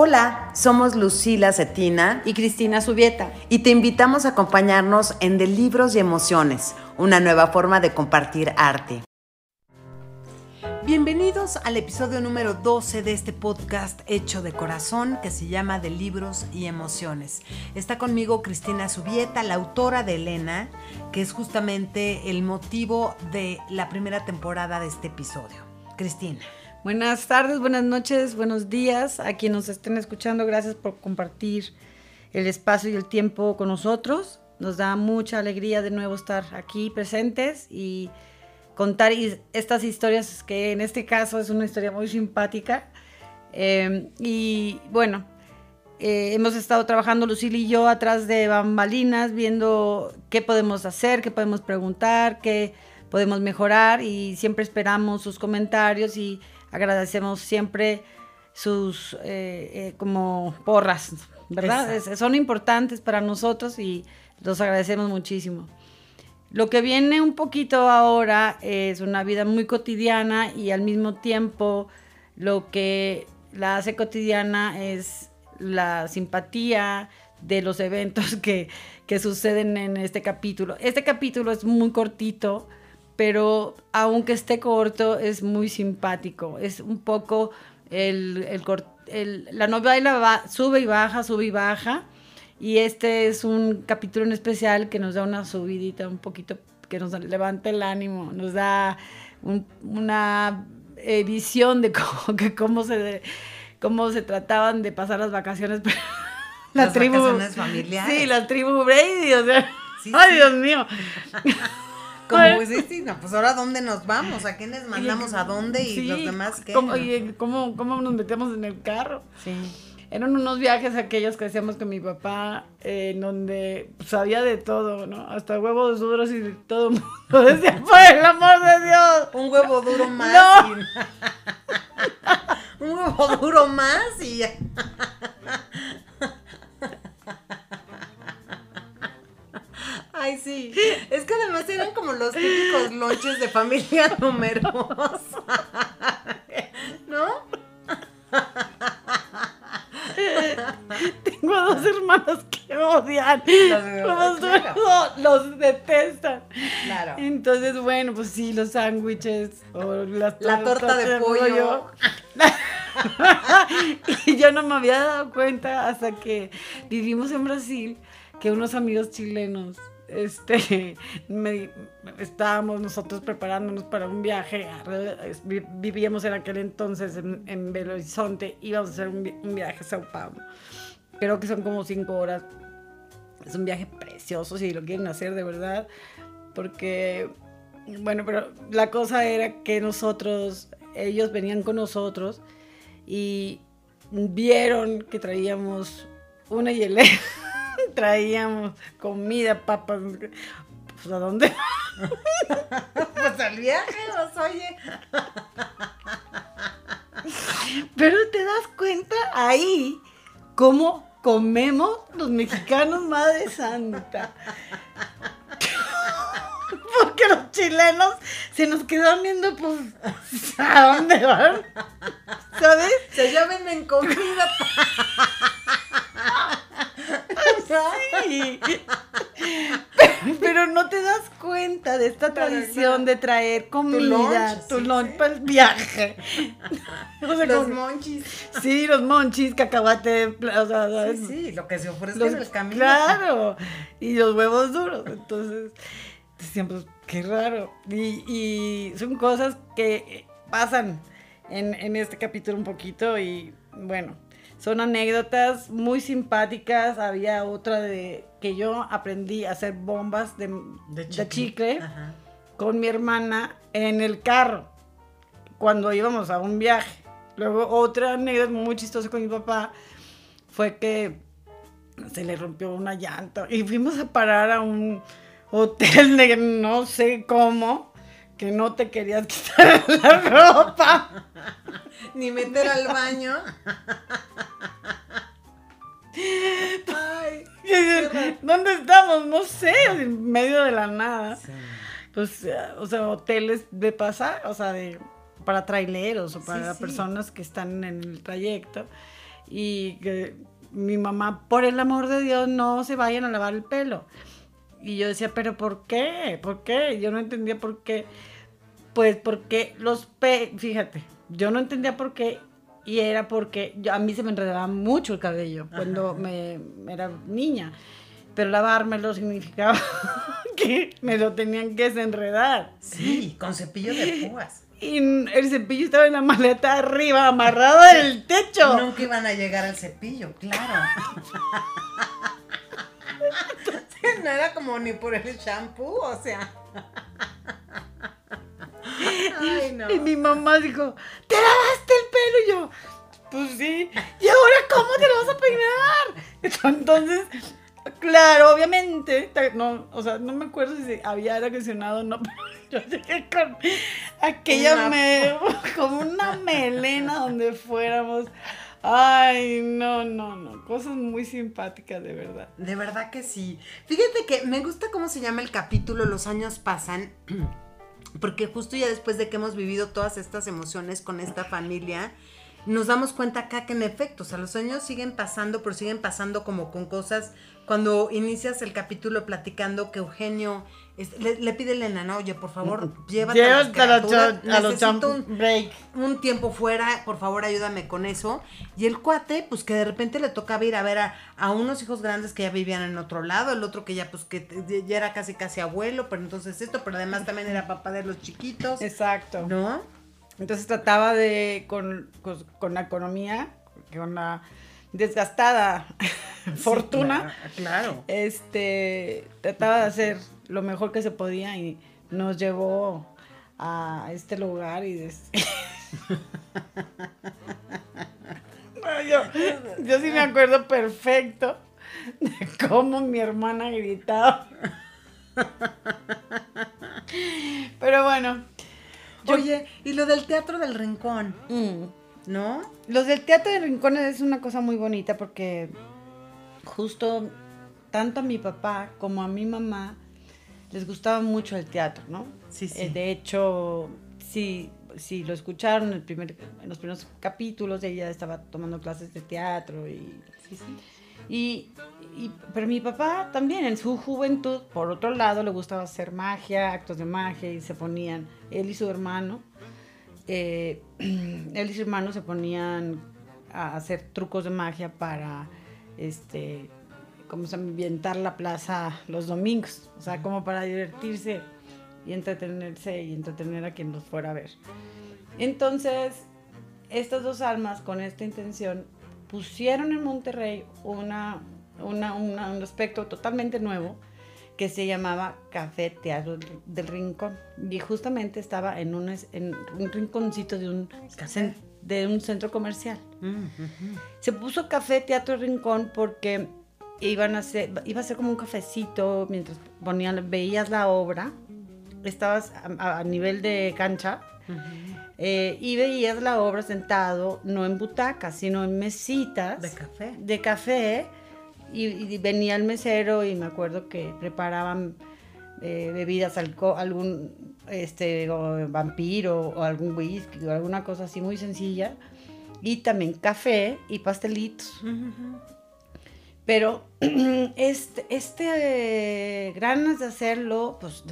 Hola, somos Lucila Cetina y Cristina Subieta. Y te invitamos a acompañarnos en De Libros y Emociones, una nueva forma de compartir arte. Bienvenidos al episodio número 12 de este podcast hecho de corazón que se llama De Libros y Emociones. Está conmigo Cristina Subieta, la autora de Elena, que es justamente el motivo de la primera temporada de este episodio. Cristina. Buenas tardes, buenas noches, buenos días a quienes nos estén escuchando. Gracias por compartir el espacio y el tiempo con nosotros. Nos da mucha alegría de nuevo estar aquí presentes y contar estas historias que en este caso es una historia muy simpática. Em, y bueno, eh, hemos estado trabajando Lucille y yo atrás de bambalinas, viendo qué podemos hacer, qué podemos preguntar, qué podemos mejorar y siempre esperamos sus comentarios y agradecemos siempre sus eh, eh, como porras, ¿verdad? son importantes para nosotros y los agradecemos muchísimo. Lo que viene un poquito ahora es una vida muy cotidiana y al mismo tiempo lo que la hace cotidiana es la simpatía de los eventos que, que suceden en este capítulo. Este capítulo es muy cortito, pero aunque esté corto, es muy simpático. Es un poco el, el, la novela va, sube y baja, sube y baja. Y este es un capítulo en especial que nos da una subidita un poquito, que nos levanta el ánimo, nos da una visión de cómo, que cómo, se, cómo se trataban de pasar las vacaciones. las vacaciones familiares. Sí, la tribu Brady, o sea. ay, Dios mío. Como pues, sí, no, pues ahora dónde nos vamos, a quiénes mandamos a dónde y los demás qué. ¿Cómo, y cómo, cómo nos metemos en el carro? Sí. Eran unos viajes aquellos que hacíamos con mi papá, eh, en donde sabía de todo, ¿no? Hasta huevos duros y de todo mundo decía, por el amor de Dios. Un huevo duro más. Un huevo duro más y ya. Ay, sí. Es que además eran como los típicos lonches de familia numerosa. ¿No? Tengo dos hermanos que odian. Los, los, detestan. Claro. Entonces, bueno, pues sí, los sándwiches o la torta de pollo. y yo no me había dado cuenta hasta que vivimos en Brasil que unos amigos chilenos este, estábamos nosotros preparándonos para un viaje, vivíamos en aquel entonces en, Belo Horizonte, íbamos a hacer un, viaje a Sao Paulo, creo que son como cinco horas, es un viaje precioso si lo quieren hacer de verdad, porque, bueno, pero la cosa era que nosotros, ellos venían con nosotros y vieron que traíamos una hielera traíamos comida, papas. Pues a dónde? pues al viaje, pues oye. Pero te das cuenta ahí cómo comemos los mexicanos, Madre Santa. Porque los chilenos se nos quedan viendo, pues, ¿a dónde van? ¿Sabes? Se ya venden comida. Sí. Pero, no te das cuenta de esta tradición de traer comida, tu lunch, para el viaje. los monchis. Sí, los monchis, cacahuate, o sea, sí, sí, lo que se ofrece en el camino. Claro, y los huevos duros. Entonces, siempre, qué raro. Y, y son cosas que pasan en, en este capítulo un poquito y bueno son anécdotas muy simpáticas. Había otra de que yo aprendí a hacer bombas de, chicle, con mi hermana en el carro cuando íbamos a un viaje. Luego otra anécdota muy chistosa con mi papá fue que se le rompió una llanta y fuimos a parar a un hotel de no sé cómo que no te querías quitar la ropa. Ni meter al baño. Ay, ¿Dónde estamos? No sé, en medio de la nada. Pues, o sea, hoteles de pasar, o sea, de, para traileros o para personas que están en el trayecto. y que mi mamá, por el amor de Dios, no se vayan a lavar el pelo. Y yo decía, pero ¿por qué? ¿Por qué? Yo no entendía por qué. Pues porque los pe... Fíjate, yo no entendía por qué y era porque yo, a mí se me enredaba mucho el cabello cuando me, era niña. Pero lavármelo significaba que me lo tenían que desenredar. Sí, con cepillo de púas. Y el cepillo estaba en la maleta arriba, amarrado del techo. Nunca iban a llegar al cepillo, claro. no era como ni por el shampoo, o sea. Ay, no. Y mi mamá dijo, ¿te lavaste el pelo? Y yo, pues sí. ¿Y ahora cómo te lo vas a peinar? Entonces, claro, obviamente, no, o sea, no me acuerdo si había reaccionado o no, pero yo llegué con aquella me, como una melena donde fuéramos. Ay, no, no, no. Cosas muy simpáticas, de verdad. De verdad que sí. Fíjate que me gusta cómo se llama el capítulo Los años pasan. Porque justo ya después de que hemos vivido todas estas emociones con esta familia, nos damos cuenta acá que en efecto, o sea, los sueños siguen pasando, pero siguen pasando como con cosas. Cuando inicias el capítulo platicando que Eugenio le, pide a Elena, ¿no? Oye, por favor, llévate a, las criaturas, a los un, break. un tiempo fuera, por favor, ayúdame con eso. Y el cuate, pues que de repente le tocaba ir a ver a, unos hijos grandes que ya vivían en otro lado, el otro que ya, pues que ya era casi casi abuelo, pero entonces esto, pero además también era papá de los chiquitos. Exacto. ¿No? Entonces trataba de, con, con, la economía, con la desgastada fortuna, claro, este, trataba de hacer lo mejor que se podía y nos llevó a este lugar y yo, yo sí me acuerdo perfecto de cómo mi hermana gritaba. Pero bueno. Oye, y lo del teatro del rincón, mm. ¿No? Los del teatro del rincón es una cosa muy bonita porque justo tanto a mi papá como a mi mamá les gustaba mucho el teatro, ¿no? Sí, sí. Eh, de hecho, sí, sí, lo escucharon el primer, en los primeros capítulos, ella estaba tomando clases de teatro y... Sí, sí. Y, pero mi papá también en su juventud, por otro lado, le gustaba hacer magia, actos de magia y se ponían, él y su hermano, eh, él y su hermano se ponían a hacer trucos de magia para, este, como se ambientar la plaza los domingos, o sea, como para divertirse y entretenerse y entretener a quien los fuera a ver. Entonces, estas dos almas con esta intención pusieron en Monterrey una, un aspecto totalmente nuevo que se llamaba Café Teatro del Rincón. Y justamente estaba en un, en un rinconcito de un, de un centro comercial. Mm, se puso Café Teatro del Rincón porque iban a hacer, iba a ser como un cafecito mientras ponían, veías la obra, estabas a, nivel de cancha. Eh, y veías la obra sentado, no en butacas, sino en mesitas. De café. De café. Y, venía el mesero y me acuerdo que preparaban eh, bebidas, algún este, vampiro o algún whisky o alguna cosa así muy sencilla. Y también café y pastelitos. Pero este, este ganas de hacerlo, pues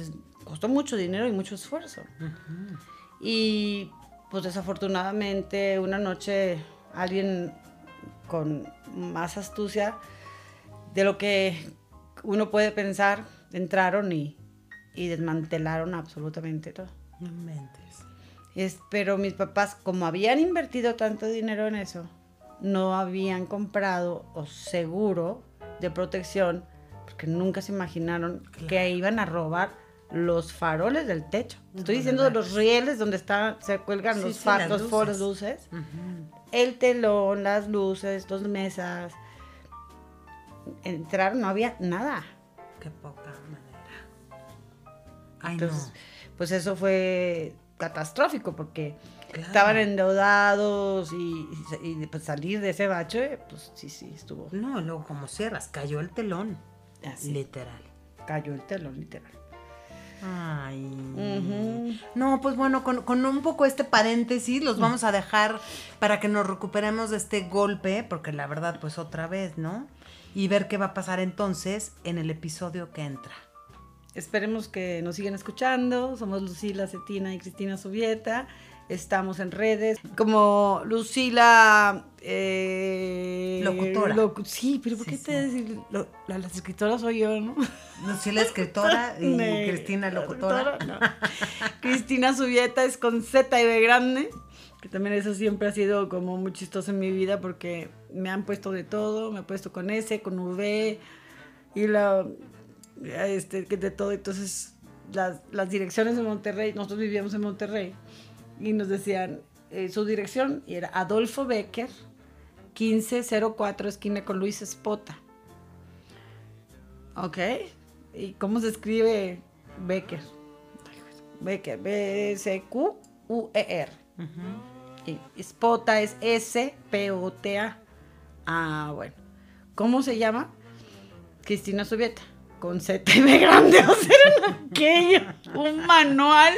costó mucho dinero y mucho esfuerzo. Y pues desafortunadamente una noche alguien con más astucia de lo que uno puede pensar entraron y, desmantelaron absolutamente todo. No mentes. Es, pero mis papás, como habían invertido tanto dinero en eso, no habían comprado o seguro de protección, porque nunca se imaginaron que iban a robar los faroles del techo. Estoy diciendo los rieles donde está, se cuelgan los, faros, los luces. El telón, las luces, dos mesas. Entrar no había nada. Qué poca manera. Entonces, pues eso fue catastrófico porque estaban endeudados y, pues salir de ese bache, pues sí, sí, estuvo. No, luego como cierras, cayó el telón. Literal. Cayó el telón, literal. Ay. No, pues bueno, con, con un poco este paréntesis los vamos a dejar para que nos recuperemos de este golpe, porque la verdad, pues otra vez, ¿no? Y ver qué va a pasar entonces en el episodio que entra. Esperemos que nos sigan escuchando. Somos Lucila Cetina y Cristina Subieta. Estamos en redes como Lucila. eh, Locutora. locu- sí, pero ¿por qué sí. te lo- la, las escritoras soy yo, ¿no? Lucila escritora y Cristina locutora. no. Cristina Subieta es con Z y B grande. Que también eso siempre ha sido como muy chistoso en mi vida porque me han puesto de todo. Me han puesto con S, con V y la. Este, de todo. Entonces, las, las direcciones de Monterrey, nosotros vivíamos en Monterrey y nos decían eh, su dirección y era Adolfo Becker, 1504, esquina con Luis Espota. Ok. ¿Y cómo se escribe Becker? Becker, B-C-Q-U-E-R. Y Spota es S-P-O-T-A. Ah, bueno. ¿Cómo se llama? Cristina Sovieta. Con Z y B grande. O sea, era aquello. Un manual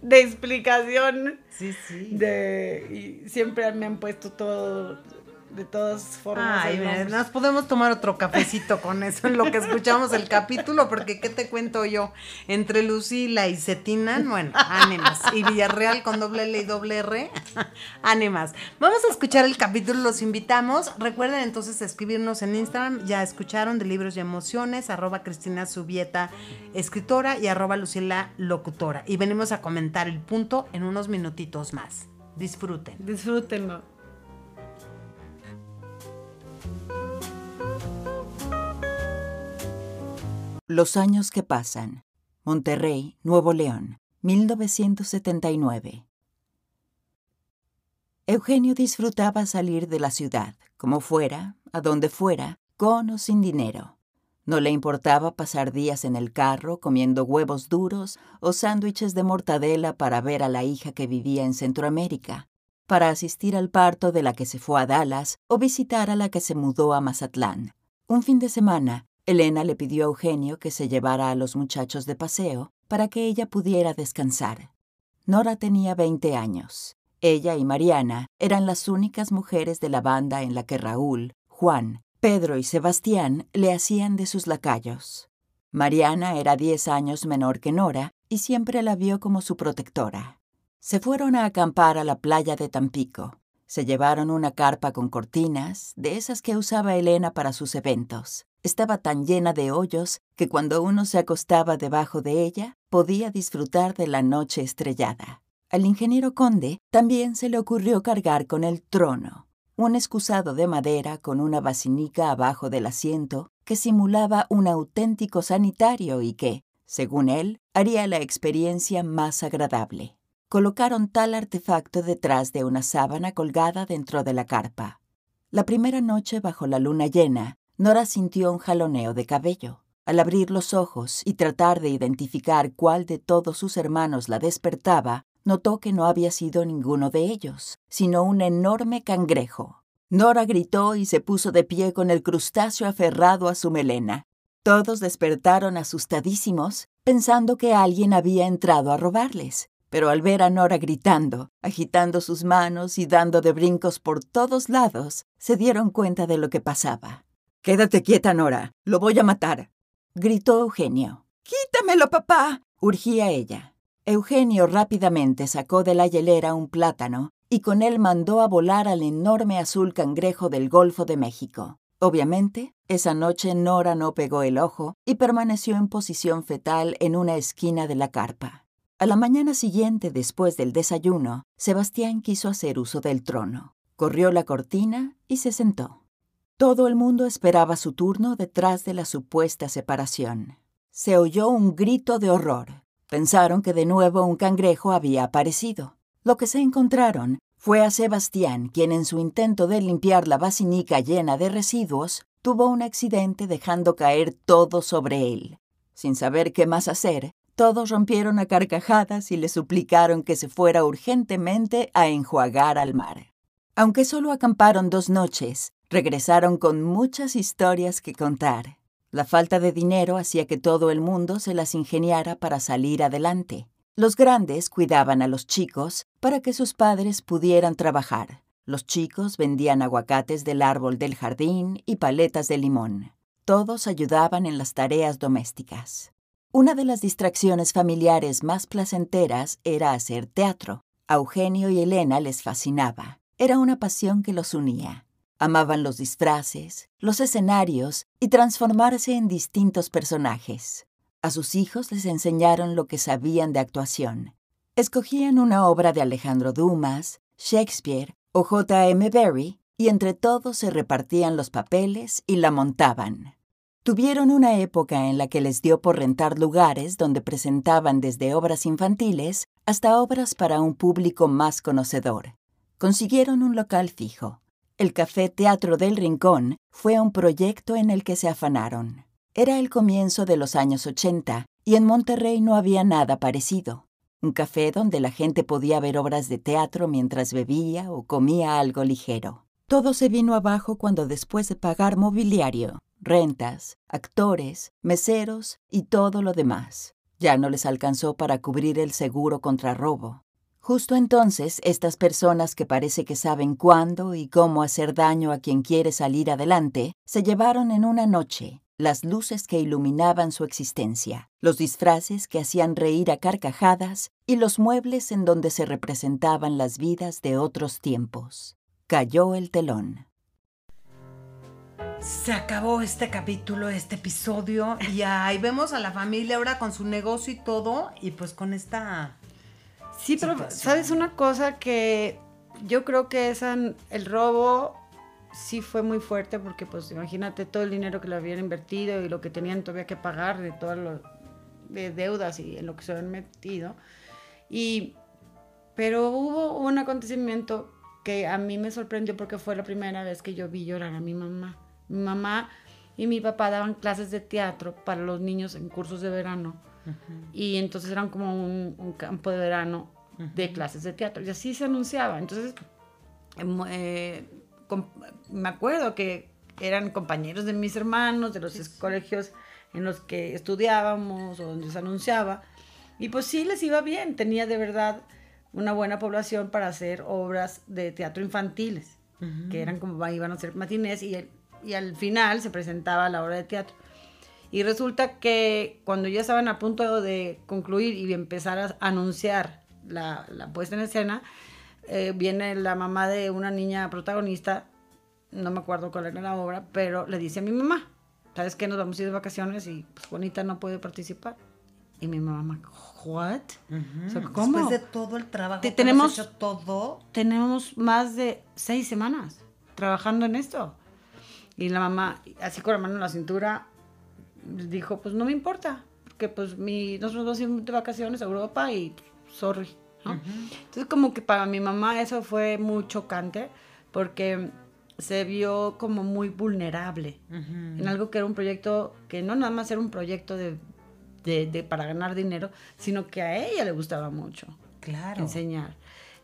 de explicación. Sí, sí. De, y siempre me han puesto todo, de todas formas. Ay, mira, nos podemos tomar otro cafecito con eso en lo que escuchamos el capítulo, porque ¿qué te cuento yo? Entre Lucila y Cetina, bueno, ánimas. Y Villarreal con doble L y doble R, ánimas. Vamos a escuchar el capítulo, los invitamos. Recuerden entonces escribirnos en Instagram, ya escucharon de libros y emociones, arroba Cristina Subieta, escritora, y arroba Lucila locutora. Y venimos a comentar el punto en unos minutitos más. Disfruten. Disfrútenlo. Los años que pasan. Monterrey, Nuevo León, 1979. Eugenio disfrutaba salir de la ciudad, como fuera, a donde fuera, con o sin dinero. No le importaba pasar días en el carro comiendo huevos duros o sándwiches de mortadela para ver a la hija que vivía en Centroamérica, para asistir al parto de la que se fue a Dallas o visitar a la que se mudó a Mazatlán. Un fin de semana, Elena le pidió a Eugenio que se llevara a los muchachos de paseo para que ella pudiera descansar. Nora tenía 20 años. Ella y Mariana eran las únicas mujeres de la banda en la que Raúl, Juan, Pedro y Sebastián le hacían de sus lacayos. Mariana era 10 años menor que Nora y siempre la vio como su protectora. Se fueron a acampar a la playa de Tampico. Se llevaron una carpa con cortinas, de esas que usaba Elena para sus eventos. Estaba tan llena de hoyos que cuando uno se acostaba debajo de ella podía disfrutar de la noche estrellada. Al ingeniero Conde también se le ocurrió cargar con el trono, un excusado de madera con una basinica abajo del asiento que simulaba un auténtico sanitario y que, según él, haría la experiencia más agradable. Colocaron tal artefacto detrás de una sábana colgada dentro de la carpa. La primera noche bajo la luna llena, Nora sintió un jaloneo de cabello. Al abrir los ojos y tratar de identificar cuál de todos sus hermanos la despertaba, notó que no había sido ninguno de ellos, sino un enorme cangrejo. Nora gritó y se puso de pie con el crustáceo aferrado a su melena. Todos despertaron asustadísimos, pensando que alguien había entrado a robarles. Pero al ver a Nora gritando, agitando sus manos y dando de brincos por todos lados, se dieron cuenta de lo que pasaba. Quédate quieta, Nora. Lo voy a matar. Gritó Eugenio. Quítamelo, papá. urgía ella. Eugenio rápidamente sacó de la hielera un plátano y con él mandó a volar al enorme azul cangrejo del Golfo de México. Obviamente, esa noche Nora no pegó el ojo y permaneció en posición fetal en una esquina de la carpa. A la mañana siguiente, después del desayuno, Sebastián quiso hacer uso del trono. Corrió la cortina y se sentó. Todo el mundo esperaba su turno detrás de la supuesta separación. Se oyó un grito de horror. Pensaron que de nuevo un cangrejo había aparecido. Lo que se encontraron fue a Sebastián, quien en su intento de limpiar la basinica llena de residuos, tuvo un accidente dejando caer todo sobre él. Sin saber qué más hacer, todos rompieron a carcajadas y le suplicaron que se fuera urgentemente a enjuagar al mar. Aunque solo acamparon dos noches, regresaron con muchas historias que contar. La falta de dinero hacía que todo el mundo se las ingeniara para salir adelante. Los grandes cuidaban a los chicos para que sus padres pudieran trabajar. Los chicos vendían aguacates del árbol del jardín y paletas de limón. Todos ayudaban en las tareas domésticas. Una de las distracciones familiares más placenteras era hacer teatro. A Eugenio y Elena les fascinaba. Era una pasión que los unía. Amaban los disfraces, los escenarios y transformarse en distintos personajes. A sus hijos les enseñaron lo que sabían de actuación. Escogían una obra de Alejandro Dumas, Shakespeare o J.M. Barrie y entre todos se repartían los papeles y la montaban. Tuvieron una época en la que les dio por rentar lugares donde presentaban desde obras infantiles hasta obras para un público más conocedor. Consiguieron un local fijo. El Café Teatro del Rincón fue un proyecto en el que se afanaron. Era el comienzo de los años 80 y en Monterrey no había nada parecido. Un café donde la gente podía ver obras de teatro mientras bebía o comía algo ligero. Todo se vino abajo cuando después de pagar mobiliario, rentas, actores, meseros y todo lo demás, ya no les alcanzó para cubrir el seguro contra robo. Justo entonces, estas personas que parece que saben cuándo y cómo hacer daño a quien quiere salir adelante, se llevaron en una noche las luces que iluminaban su existencia, los disfraces que hacían reír a carcajadas y los muebles en donde se representaban las vidas de otros tiempos. Cayó el telón. Se acabó este capítulo, este episodio, y ahí vemos a la familia ahora con su negocio y todo, y pues con esta Sí, pero sabes una cosa que yo creo que esa, el robo sí fue muy fuerte porque pues imagínate todo el dinero que le habían invertido y lo que tenían todavía que pagar de todas las de deudas y en lo que se habían metido. Y, pero hubo un acontecimiento que a mí me sorprendió porque fue la primera vez que yo vi llorar a mi mamá. Mi mamá y mi papá daban clases de teatro para los niños en cursos de verano y entonces eran como un, campo de verano de clases de teatro. Y así se anunciaba. Entonces, em, eh, me acuerdo que eran compañeros de mis hermanos, de los colegios en los que estudiábamos o donde se anunciaba. Y pues sí les iba bien, tenía de verdad una buena población para hacer obras de teatro infantiles, que eran como iban a ser matinés y, y al final se presentaba la obra de teatro. Y resulta que cuando ya estaban a punto de concluir y empezar a anunciar la, puesta en escena, eh, viene la mamá de una niña protagonista, no me acuerdo cuál era la obra, pero le dice a mi mamá, ¿sabes qué? Nos vamos a ir de vacaciones y pues Bonita no puede participar. Y mi mamá, ¿what? ¿cómo? Después de todo el trabajo, tenemos hecho todo. Tenemos más de seis semanas trabajando en esto. Y la mamá, así con la mano en la cintura, dijo, pues no me importa, porque pues mi, nosotros nos íbamos de vacaciones a Europa y sorry. Entonces como que para mi mamá eso fue muy chocante porque se vio como muy vulnerable en algo que era un proyecto que no nada más era un proyecto de, de, para ganar dinero, sino que a ella le gustaba mucho claro. enseñar.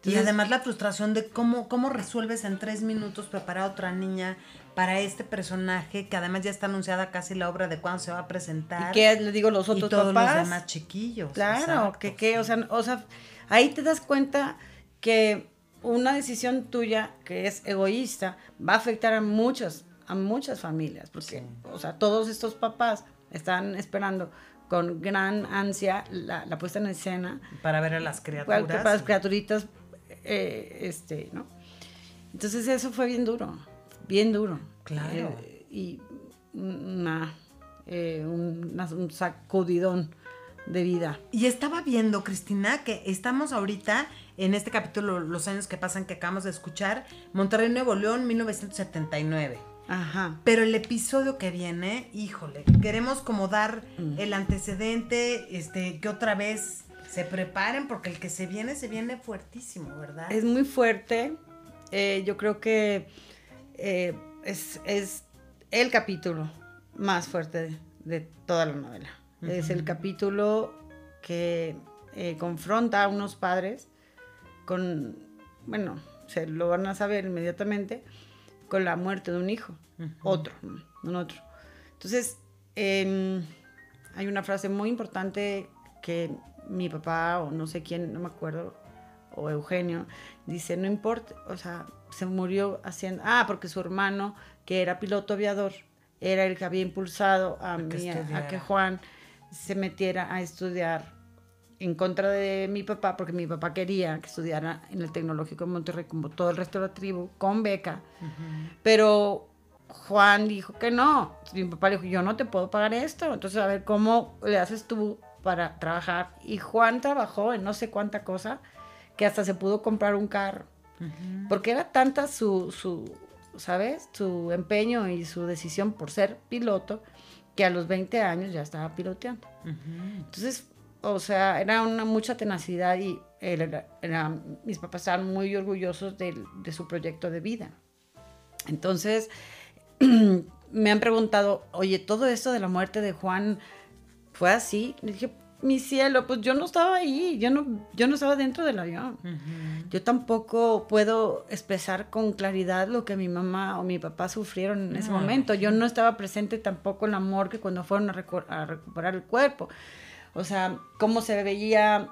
Y además la frustración de cómo, cómo resuelves en tres minutos preparar a otra niña para este personaje, que además ya está anunciada casi la obra de cuándo se va a presentar. Y que le digo los otros y todos papás. los demás chiquillos. Claro, que, que, o sea, o sea, ahí te das cuenta que una decisión tuya que es egoísta va a afectar a muchas, a muchas familias, porque, o sea, todos estos papás están esperando con gran ansia la, puesta en escena. Para ver a las criaturas. Para, las criaturitas, eh, este, ¿no? Entonces eso fue bien duro bien duro. Claro. Eh, y una, eh, un sacudidón de vida. Y estaba viendo, Cristina, que estamos ahorita en este capítulo, los años que pasan que acabamos de escuchar, Monterrey Nuevo León, 1979. Ajá. Pero el episodio que viene, híjole, queremos como dar mm. el antecedente, este, que otra vez se preparen, porque el que se viene, se viene fuertísimo, ¿verdad? Es muy fuerte. Eh, yo creo que eh, es, el capítulo más fuerte de, toda la novela. Es el capítulo que eh, confronta a unos padres con, bueno, se lo van a saber inmediatamente, con la muerte de un hijo, otro, un otro. Entonces, em, hay una frase muy importante que mi papá o no sé quién, no me acuerdo, o Eugenio, dice, no importa, o sea, se murió haciendo, ah, porque su hermano, que era piloto aviador, era el que había impulsado a, que a que Juan se metiera a estudiar en contra de mi papá, porque mi papá quería que estudiara en el Tecnológico de Monterrey, como todo el resto de la tribu, con beca. Pero Juan dijo que no. Mi papá le dijo, yo no te puedo pagar esto. Entonces, a ver, ¿cómo le haces tú para trabajar? Y Juan trabajó en no sé cuánta cosa, que hasta se pudo comprar un carro. Porque era tanta su, su, ¿sabes? Su empeño y su decisión por ser piloto, que a los 20 años ya estaba piloteando. Entonces, o sea, era una mucha tenacidad y mis papás estaban muy orgullosos de, su proyecto de vida. Entonces, me han preguntado, oye, todo esto de la muerte de Juan fue así. Le dije, mi cielo, pues yo no estaba ahí, yo no, yo no estaba dentro del avión. Yo tampoco puedo expresar con claridad lo que mi mamá o mi papá sufrieron en ese momento. Yo no estaba presente tampoco en la morgue cuando fueron a recuperar el cuerpo. O sea, cómo se veía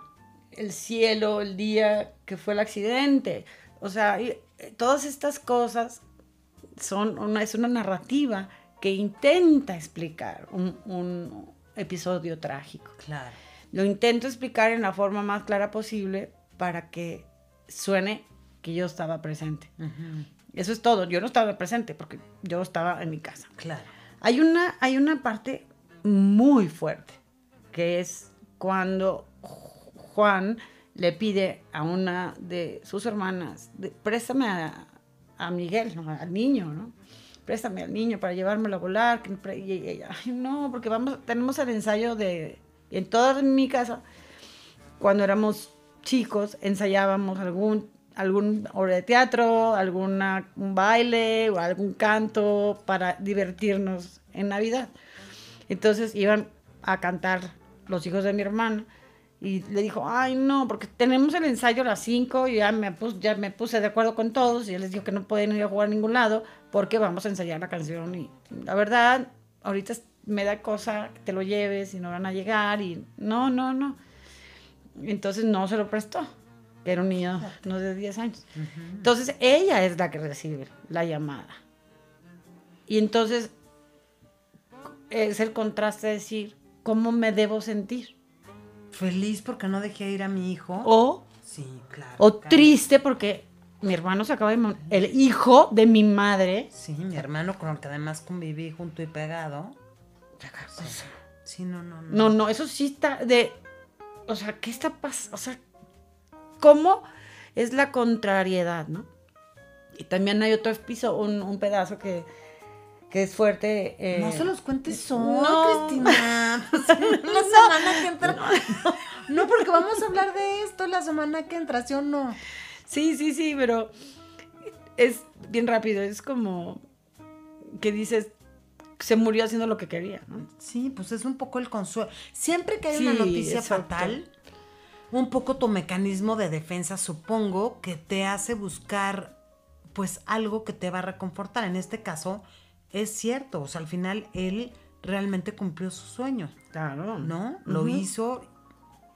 el cielo el día que fue el accidente. O sea, eh, todas estas cosas son una, es una narrativa que intenta explicar un, episodio trágico. Claro. Lo intento explicar en la forma más clara posible para que suene que yo estaba presente. Eso es todo. Yo no estaba presente porque yo estaba en mi casa. Claro. Hay una, hay una parte muy fuerte que es cuando Juan le pide a una de sus hermanas, préstame a, Miguel, al niño, ¿no? Préstame al niño para llevármelo a volar. no, porque vamos, tenemos el ensayo de, en toda mi casa, cuando éramos chicos, ensayábamos algún algún obra de teatro, alguna un baile o algún canto para divertirnos en Navidad. Entonces iban a cantar los hijos de mi hermana. Y le dijo, ay, no, porque tenemos el ensayo a las 5 y ya me, puse, ya me puse de acuerdo con todos y él les dijo que no pueden ir a jugar a ningún lado porque vamos a ensayar la canción. Y la verdad, ahorita me da cosa que te lo lleves y no van a llegar y no, no, no. Entonces no se lo prestó, era un niño no de 10 años. Entonces ella es la que recibe la llamada. Y entonces es el contraste de decir, cómo me debo sentir. Feliz porque no dejé ir a mi hijo. O, sí, claro, o triste porque mi hermano se acaba de el hijo de mi madre. Sí, mi hermano con el que además conviví junto y pegado. Sí, no, no, no. No, no, eso sí está de. O sea, ¿qué está pasando? O sea, ¿cómo es la contrariedad, no? Y también hay otro piso, un pedazo que que es fuerte. Eh, no se los cuentes hoy, no. Cristina. la semana que entra. No, porque vamos a hablar de esto la semana que entra, ¿sí o no? Sí, sí, sí, pero es bien rápido. Es como que dices, se murió haciendo lo que quería, ¿no? Sí, pues es un poco el consuelo. Siempre que hay una noticia fatal, un poco tu mecanismo de defensa, supongo, que te hace buscar, pues, algo que te va a reconfortar. En este caso, es cierto, o sea, al final él realmente cumplió su sueño. Claro. ¿No? Lo hizo,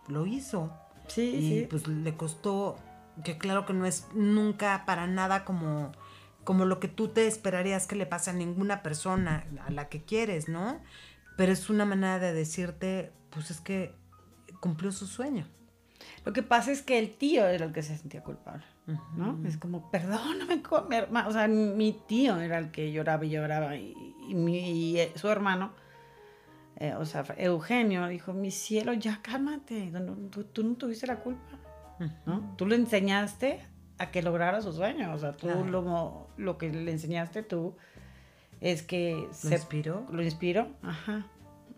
lo hizo. Sí, y sí. pues le costó, que claro que no es nunca para nada como, como lo que tú te esperarías que le pase a ninguna persona a la que quieres, ¿no? Pero es una manera de decirte, pues es que cumplió su sueño. Lo que pasa es que el tío era el que se sentía culpable. ¿No? Es como, perdóname, mi hermano. O sea, mi tío era el que lloraba y lloraba. Y, eh, su hermano, eh, o sea, Eugenio, dijo, mi cielo, ya cálmate. Tú, no tuviste la culpa, ¿no? Tú le enseñaste a que lograra sus sueños. O sea, tú lo, lo que le enseñaste tú es que... ¿Lo se, inspiró? Lo inspiró, ajá.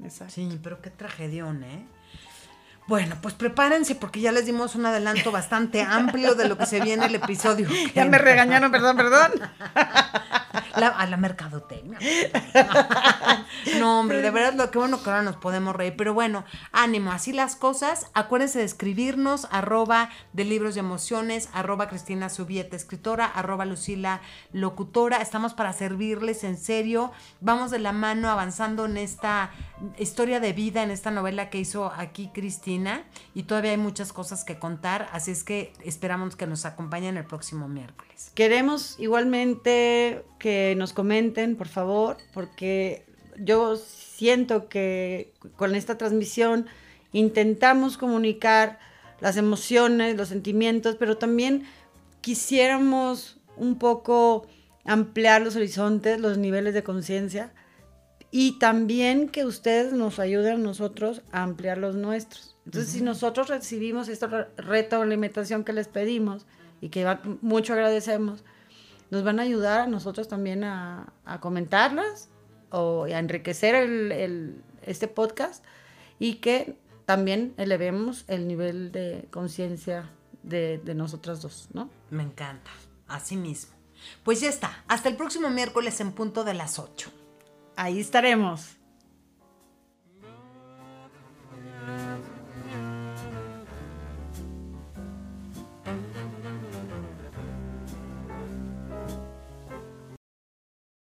Exacto. Sí, pero qué tragedión, ¿eh? Bueno, pues prepárense porque ya les dimos un adelanto bastante amplio de lo que se viene el episodio. Ya me regañaron, perdón, perdón. a la mercadotecnia. no, hombre, de verdad, lo que bueno que ahora nos podemos reír. Pero bueno, ánimo, así las cosas. Acuérdense de escribirnos, arroba de libros y emociones, arroba Cristina Subieta, escritora, arroba Lucila Locutora. Estamos para servirles en serio. Vamos de la mano avanzando en esta historia de vida, en esta novela que hizo aquí Cristina. Y todavía hay muchas cosas que contar. Así es que esperamos que nos acompañen el próximo miércoles. Queremos igualmente que nos comenten, por favor, porque yo siento que con esta transmisión intentamos comunicar las emociones, los sentimientos, pero también quisiéramos un poco ampliar los horizontes, los niveles de conciencia y también que ustedes nos ayuden a nosotros a ampliar los nuestros. Entonces, si nosotros recibimos reto o limitación que les pedimos y que mucho agradecemos, nos van a ayudar a nosotros también a, comentarlas o a enriquecer el, este podcast y que también elevemos el nivel de conciencia de, de nosotras dos, ¿no? Me encanta, así mismo. Pues ya está, hasta el próximo miércoles en punto de las 8. Ahí estaremos.